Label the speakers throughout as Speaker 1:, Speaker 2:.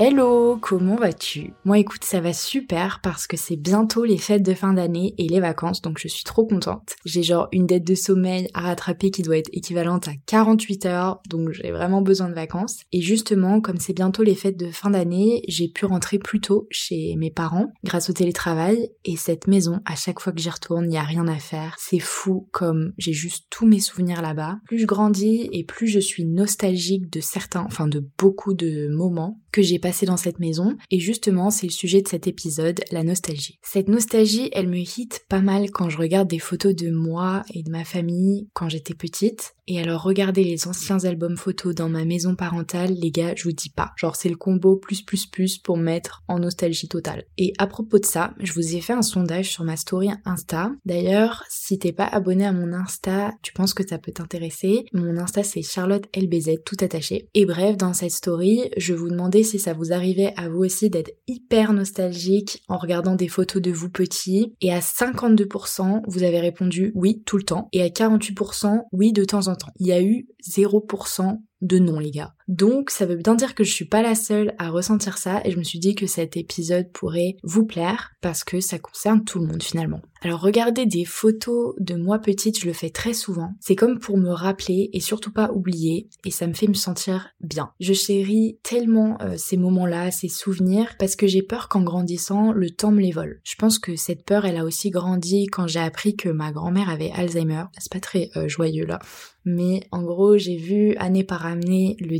Speaker 1: Hello, comment vas-tu? Moi écoute, ça va super parce que c'est bientôt les fêtes de fin d'année et les vacances, donc je suis trop contente. J'ai genre une dette de sommeil à rattraper qui doit être équivalente à 48 heures, donc j'ai vraiment besoin de vacances. Et justement, comme c'est bientôt les fêtes de fin d'année, j'ai pu rentrer plus tôt chez mes parents grâce au télétravail et cette maison, à chaque fois que j'y retourne, il n'y a rien à faire. C'est fou comme j'ai juste tous mes souvenirs là-bas. Plus je grandis et plus je suis nostalgique de certains, enfin de beaucoup de moments que j'ai dans cette maison et justement c'est le sujet de cet épisode, la nostalgie. Cette nostalgie, elle me hit pas mal quand je regarde des photos de moi et de ma famille quand j'étais petite. Et alors regardez les anciens albums photos dans ma maison parentale, les gars, je vous dis pas. Genre c'est le combo plus plus plus pour mettre en nostalgie totale. Et à propos de ça, je vous ai fait un sondage sur ma story Insta. D'ailleurs, si t'es pas abonné à mon Insta, tu penses que ça peut t'intéresser. Mon Insta c'est Charlotte LBZ tout attaché. Et bref, dans cette story, je vous demandais si ça vous arrivait à vous aussi d'être hyper nostalgique en regardant des photos de vous petits. Et à 52%, vous avez répondu oui tout le temps. Et à 48%, oui de temps en temps. Il y a eu 0% de non les gars. Donc ça veut bien dire que je suis pas la seule à ressentir ça et je me suis dit que cet épisode pourrait vous plaire parce que ça concerne tout le monde finalement. Alors regarder des photos de moi petite, je le fais très souvent. C'est comme pour me rappeler et surtout pas oublier et ça me fait me sentir bien. Je chéris tellement euh, ces moments-là, ces souvenirs parce que j'ai peur qu'en grandissant, le temps me les vole. Je pense que cette peur, elle a aussi grandi quand j'ai appris que ma grand-mère avait Alzheimer. C'est pas très euh, joyeux là. Mais en gros, j'ai vu année par année le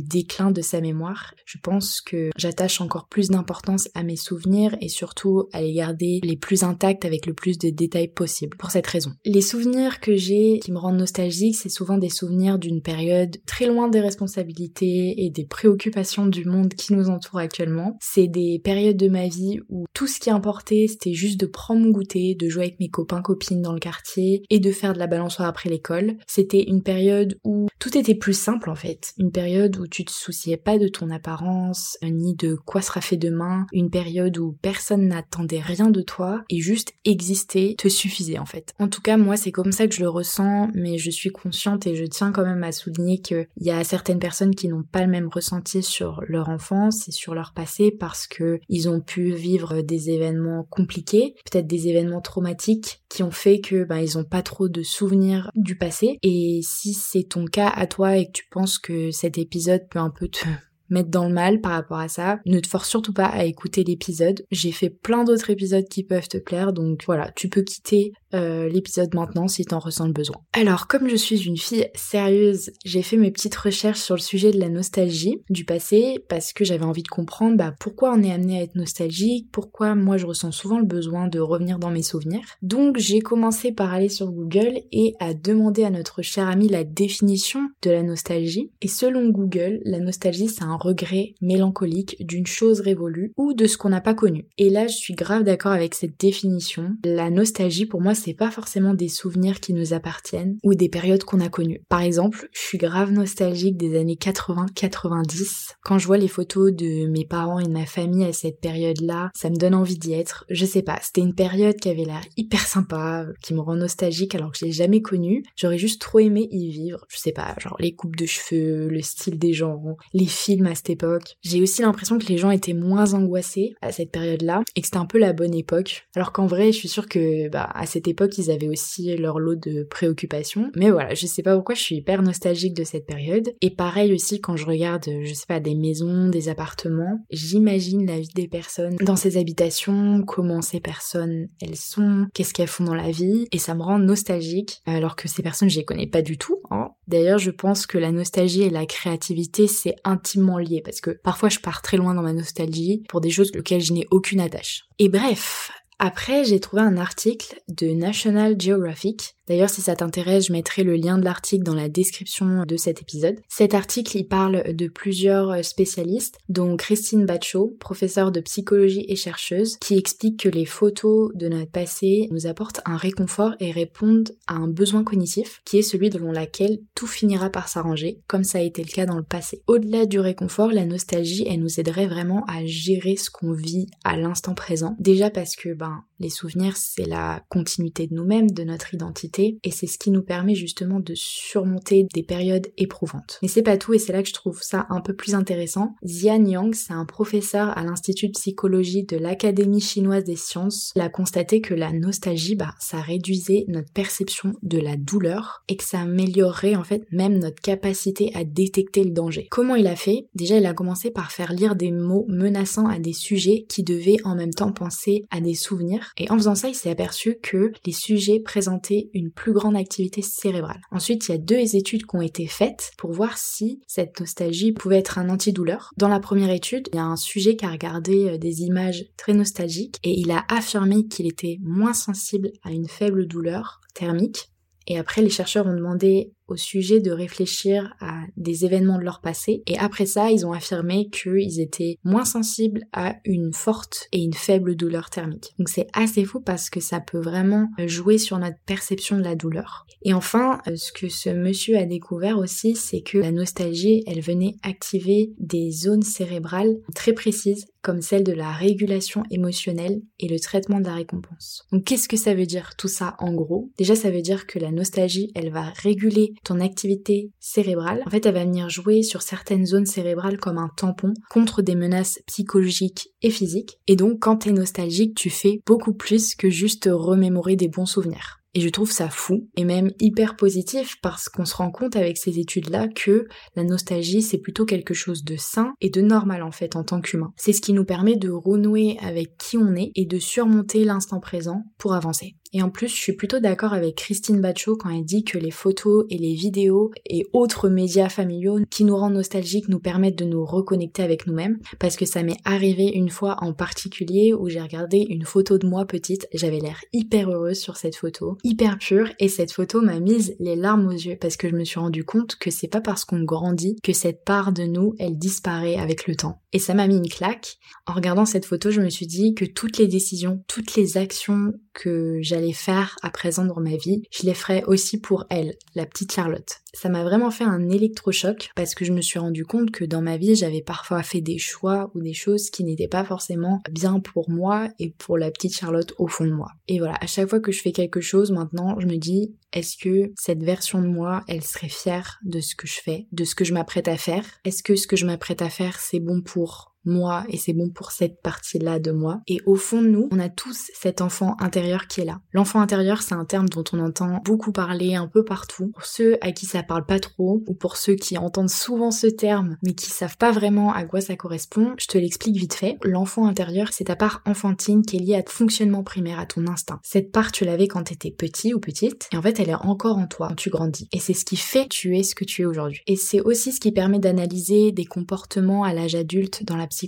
Speaker 1: de sa mémoire. Je pense que j'attache encore plus d'importance à mes souvenirs et surtout à les garder les plus intacts avec le plus de détails possible pour cette raison. Les souvenirs que j'ai qui me rendent nostalgique, c'est souvent des souvenirs d'une période très loin des responsabilités et des préoccupations du monde qui nous entoure actuellement. C'est des périodes de ma vie où tout ce qui importait, c'était juste de prendre mon goûter, de jouer avec mes copains copines dans le quartier et de faire de la balançoire après l'école. C'était une période où tout était plus simple en fait. Une période où tu souciais pas de ton apparence, ni de quoi sera fait demain. Une période où personne n'attendait rien de toi et juste exister te suffisait en fait. En tout cas, moi c'est comme ça que je le ressens, mais je suis consciente et je tiens quand même à souligner qu'il y a certaines personnes qui n'ont pas le même ressenti sur leur enfance et sur leur passé parce que ils ont pu vivre des événements compliqués, peut-être des événements traumatiques qui ont fait que ben ils ont pas trop de souvenirs du passé et si c'est ton cas à toi et que tu penses que cet épisode peut un peu te mettre dans le mal par rapport à ça, ne te force surtout pas à écouter l'épisode. J'ai fait plein d'autres épisodes qui peuvent te plaire, donc voilà, tu peux quitter euh, l'épisode maintenant si t'en ressens le besoin. Alors, comme je suis une fille sérieuse, j'ai fait mes petites recherches sur le sujet de la nostalgie du passé parce que j'avais envie de comprendre bah, pourquoi on est amené à être nostalgique, pourquoi moi je ressens souvent le besoin de revenir dans mes souvenirs. Donc j'ai commencé par aller sur Google et à demander à notre cher ami la définition de la nostalgie. Et selon Google, la nostalgie c'est un regret mélancolique d'une chose révolue ou de ce qu'on n'a pas connu. Et là je suis grave d'accord avec cette définition. La nostalgie pour moi c'est pas forcément des souvenirs qui nous appartiennent ou des périodes qu'on a connues. Par exemple, je suis grave nostalgique des années 80-90. Quand je vois les photos de mes parents et de ma famille à cette période-là, ça me donne envie d'y être. Je sais pas, c'était une période qui avait l'air hyper sympa, qui me rend nostalgique alors que je l'ai jamais connue. J'aurais juste trop aimé y vivre. Je sais pas, genre les coupes de cheveux, le style des gens, les films à cette époque. J'ai aussi l'impression que les gens étaient moins angoissés à cette période-là et que c'était un peu la bonne époque. Alors qu'en vrai, je suis sûre que bah à cette époque, ils avaient aussi leur lot de préoccupations. Mais voilà, je sais pas pourquoi je suis hyper nostalgique de cette période. Et pareil aussi quand je regarde, je sais pas, des maisons, des appartements, j'imagine la vie des personnes dans ces habitations, comment ces personnes elles sont, qu'est-ce qu'elles font dans la vie, et ça me rend nostalgique, alors que ces personnes je les connais pas du tout. Hein. D'ailleurs, je pense que la nostalgie et la créativité c'est intimement lié parce que parfois je pars très loin dans ma nostalgie pour des choses auxquelles je n'ai aucune attache. Et bref, après, j'ai trouvé un article de National Geographic D'ailleurs, si ça t'intéresse, je mettrai le lien de l'article dans la description de cet épisode. Cet article, il parle de plusieurs spécialistes, dont Christine Bachot, professeure de psychologie et chercheuse, qui explique que les photos de notre passé nous apportent un réconfort et répondent à un besoin cognitif, qui est celui selon lequel tout finira par s'arranger, comme ça a été le cas dans le passé. Au-delà du réconfort, la nostalgie, elle nous aiderait vraiment à gérer ce qu'on vit à l'instant présent. Déjà parce que, ben, les souvenirs, c'est la continuité de nous-mêmes, de notre identité, et c'est ce qui nous permet justement de surmonter des périodes éprouvantes. Mais c'est pas tout et c'est là que je trouve ça un peu plus intéressant. Xian Yang, c'est un professeur à l'Institut de psychologie de l'Académie chinoise des sciences. Il a constaté que la nostalgie, bah, ça réduisait notre perception de la douleur et que ça améliorerait en fait même notre capacité à détecter le danger. Comment il a fait? Déjà, il a commencé par faire lire des mots menaçants à des sujets qui devaient en même temps penser à des souvenirs. Et en faisant ça, il s'est aperçu que les sujets présentaient une plus grande activité cérébrale. Ensuite, il y a deux études qui ont été faites pour voir si cette nostalgie pouvait être un antidouleur. Dans la première étude, il y a un sujet qui a regardé euh, des images très nostalgiques et il a affirmé qu'il était moins sensible à une faible douleur thermique. Et après, les chercheurs ont demandé au sujet de réfléchir à des événements de leur passé. Et après ça, ils ont affirmé qu'ils étaient moins sensibles à une forte et une faible douleur thermique. Donc c'est assez fou parce que ça peut vraiment jouer sur notre perception de la douleur. Et enfin, euh, ce que ce monsieur a découvert aussi, c'est que la nostalgie, elle venait activer des zones cérébrales très précises comme celle de la régulation émotionnelle et le traitement de la récompense. Donc qu'est-ce que ça veut dire tout ça en gros? Déjà ça veut dire que la nostalgie, elle va réguler ton activité cérébrale. En fait, elle va venir jouer sur certaines zones cérébrales comme un tampon contre des menaces psychologiques et physiques. Et donc, quand t'es nostalgique, tu fais beaucoup plus que juste remémorer des bons souvenirs. Et je trouve ça fou et même hyper positif parce qu'on se rend compte avec ces études-là que la nostalgie c'est plutôt quelque chose de sain et de normal en fait en tant qu'humain. C'est ce qui nous permet de renouer avec qui on est et de surmonter l'instant présent pour avancer. Et en plus, je suis plutôt d'accord avec Christine Bachot quand elle dit que les photos et les vidéos et autres médias familiaux qui nous rendent nostalgiques nous permettent de nous reconnecter avec nous-mêmes. Parce que ça m'est arrivé une fois en particulier où j'ai regardé une photo de moi petite. J'avais l'air hyper heureuse sur cette photo, hyper pure. Et cette photo m'a mise les larmes aux yeux parce que je me suis rendu compte que c'est pas parce qu'on grandit que cette part de nous, elle disparaît avec le temps. Et ça m'a mis une claque. En regardant cette photo, je me suis dit que toutes les décisions, toutes les actions que faire à présent dans ma vie, je les ferais aussi pour elle, la petite Charlotte. Ça m'a vraiment fait un électrochoc parce que je me suis rendu compte que dans ma vie, j'avais parfois fait des choix ou des choses qui n'étaient pas forcément bien pour moi et pour la petite Charlotte au fond de moi. Et voilà, à chaque fois que je fais quelque chose maintenant, je me dis, est-ce que cette version de moi, elle serait fière de ce que je fais, de ce que je m'apprête à faire? Est-ce que ce que je m'apprête à faire, c'est bon pour moi et c'est bon pour cette partie-là de moi. Et au fond de nous, on a tous cet enfant intérieur qui est là. L'enfant intérieur, c'est un terme dont on entend beaucoup parler un peu partout. Pour ceux à qui ça parle pas trop ou pour ceux qui entendent souvent ce terme mais qui savent pas vraiment à quoi ça correspond, je te l'explique vite fait. L'enfant intérieur, c'est ta part enfantine qui est liée à ton fonctionnement primaire, à ton instinct. Cette part, tu l'avais quand t'étais petit ou petite et en fait, elle est encore en toi quand tu grandis. Et c'est ce qui fait que tu es ce que tu es aujourd'hui. Et c'est aussi ce qui permet d'analyser des comportements à l'âge adulte dans la psychologie.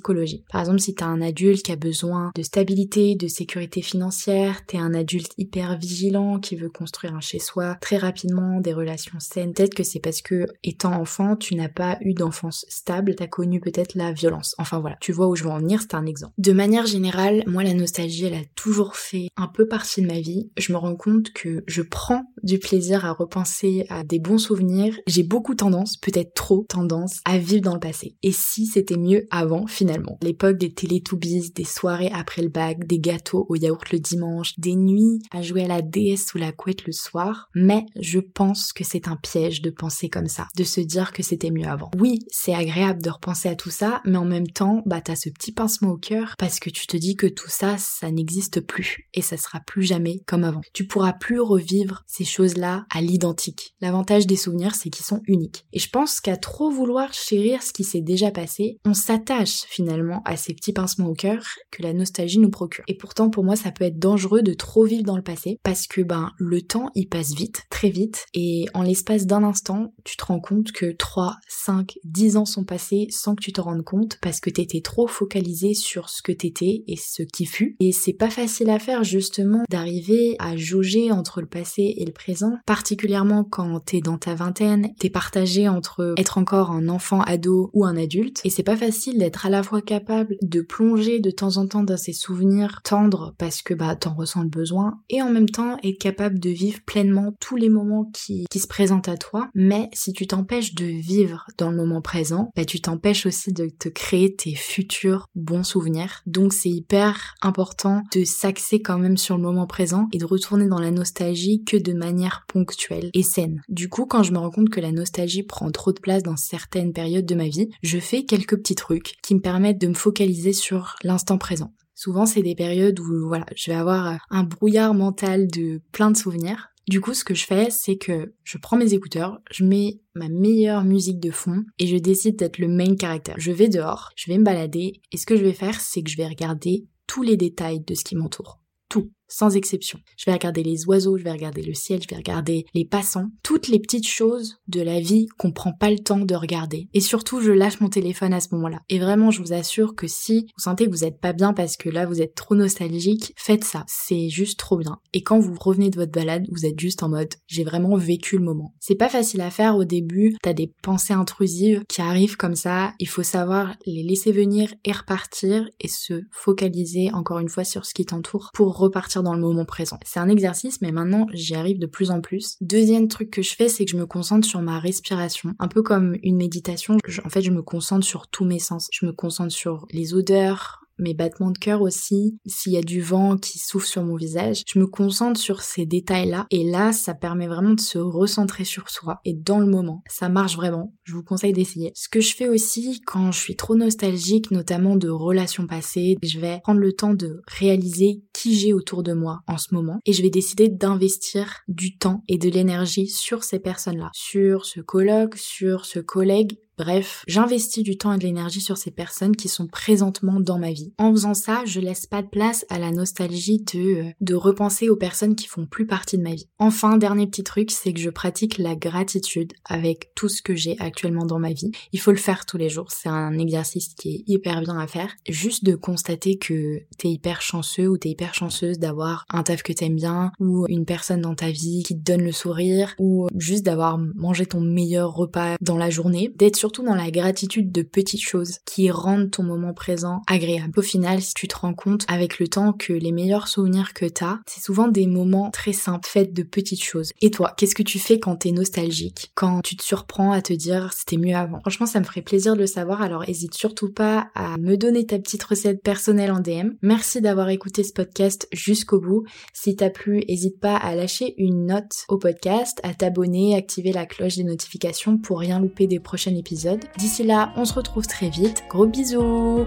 Speaker 1: Par exemple, si t'as un adulte qui a besoin de stabilité, de sécurité financière, t'es un adulte hyper vigilant qui veut construire un chez-soi très rapidement, des relations saines, peut-être que c'est parce que étant enfant, tu n'as pas eu d'enfance stable, t'as connu peut-être la violence. Enfin voilà, tu vois où je veux en venir, c'est un exemple. De manière générale, moi la nostalgie, elle a toujours fait un peu partie de ma vie. Je me rends compte que je prends du plaisir à repenser à des bons souvenirs. J'ai beaucoup tendance, peut-être trop tendance, à vivre dans le passé. Et si c'était mieux avant, finalement. L'époque des Télétoobies, des soirées après le bac, des gâteaux au yaourt le dimanche, des nuits à jouer à la déesse sous la couette le soir. Mais je pense que c'est un piège de penser comme ça, de se dire que c'était mieux avant. Oui, c'est agréable de repenser à tout ça, mais en même temps, bah t'as ce petit pincement au cœur parce que tu te dis que tout ça, ça n'existe plus et ça sera plus jamais comme avant. Tu pourras plus revivre ces choses-là à l'identique. L'avantage des souvenirs, c'est qu'ils sont uniques. Et je pense qu'à trop vouloir chérir ce qui s'est déjà passé, on s'attache finalement à ces petits pincements au cœur que la nostalgie nous procure. Et pourtant pour moi ça peut être dangereux de trop vivre dans le passé parce que ben le temps il passe vite, très vite et en l'espace d'un instant tu te rends compte que 3, 5, 10 ans sont passés sans que tu te rendes compte parce que t'étais trop focalisé sur ce que t'étais et ce qui fut. Et c'est pas facile à faire justement d'arriver à jauger entre le passé et le présent, particulièrement quand t'es dans ta vingtaine, t'es partagé entre être encore un enfant ado ou un adulte et c'est pas facile d'être à la fois capable de plonger de temps en temps dans ces souvenirs tendres parce que bah t'en ressens le besoin et en même temps être capable de vivre pleinement tous les moments qui, qui se présentent à toi. Mais si tu t'empêches de vivre dans le moment présent, bah tu t'empêches aussi de te créer tes futurs bons souvenirs. Donc c'est hyper important de s'axer quand même sur le moment présent et de retourner dans la nostalgie que de manière ponctuelle et saine. Du coup, quand je me rends compte que la nostalgie prend trop de place dans certaines périodes de ma vie, je fais quelques petits trucs qui me permettent de me focaliser sur l'instant présent. Souvent, c'est des périodes où, voilà, je vais avoir un brouillard mental de plein de souvenirs. Du coup, ce que je fais, c'est que je prends mes écouteurs, je mets ma meilleure musique de fond et je décide d'être le main caractère. Je vais dehors, je vais me balader et ce que je vais faire, c'est que je vais regarder tous les détails de ce qui m'entoure. Tout sans exception. Je vais regarder les oiseaux, je vais regarder le ciel, je vais regarder les passants, toutes les petites choses de la vie qu'on prend pas le temps de regarder. Et surtout, je lâche mon téléphone à ce moment-là. Et vraiment, je vous assure que si vous sentez que vous êtes pas bien parce que là vous êtes trop nostalgique, faites ça. C'est juste trop bien. Et quand vous revenez de votre balade, vous êtes juste en mode j'ai vraiment vécu le moment. C'est pas facile à faire au début, t'as des pensées intrusives qui arrivent comme ça, il faut savoir les laisser venir et repartir et se focaliser encore une fois sur ce qui t'entoure pour repartir dans le moment présent. C'est un exercice, mais maintenant j'y arrive de plus en plus. Deuxième truc que je fais, c'est que je me concentre sur ma respiration. Un peu comme une méditation, en fait je me concentre sur tous mes sens. Je me concentre sur les odeurs, mes battements de cœur aussi, s'il y a du vent qui souffle sur mon visage. Je me concentre sur ces détails-là et là, ça permet vraiment de se recentrer sur soi et dans le moment. Ça marche vraiment. Je vous conseille d'essayer. Ce que je fais aussi quand je suis trop nostalgique, notamment de relations passées, je vais prendre le temps de réaliser qui j'ai autour de moi en ce moment et je vais décider d'investir du temps et de l'énergie sur ces personnes-là, sur ce colloque, sur ce collègue Bref, j'investis du temps et de l'énergie sur ces personnes qui sont présentement dans ma vie. En faisant ça, je laisse pas de place à la nostalgie de, euh, de repenser aux personnes qui font plus partie de ma vie. Enfin, dernier petit truc, c'est que je pratique la gratitude avec tout ce que j'ai actuellement dans ma vie. Il faut le faire tous les jours. C'est un exercice qui est hyper bien à faire. Juste de constater que t'es hyper chanceux ou t'es hyper chanceuse d'avoir un taf que t'aimes bien ou une personne dans ta vie qui te donne le sourire ou juste d'avoir mangé ton meilleur repas dans la journée. D'être sur surtout dans la gratitude de petites choses qui rendent ton moment présent agréable. Au final, si tu te rends compte avec le temps que les meilleurs souvenirs que t'as, c'est souvent des moments très simples, faits de petites choses. Et toi, qu'est-ce que tu fais quand t'es nostalgique? Quand tu te surprends à te dire c'était mieux avant Franchement, ça me ferait plaisir de le savoir, alors hésite surtout pas à me donner ta petite recette personnelle en DM. Merci d'avoir écouté ce podcast jusqu'au bout. Si t'as plu, hésite pas à lâcher une note au podcast, à t'abonner, activer la cloche des notifications pour rien louper des prochains épisodes D'ici là, on se retrouve très vite. Gros bisous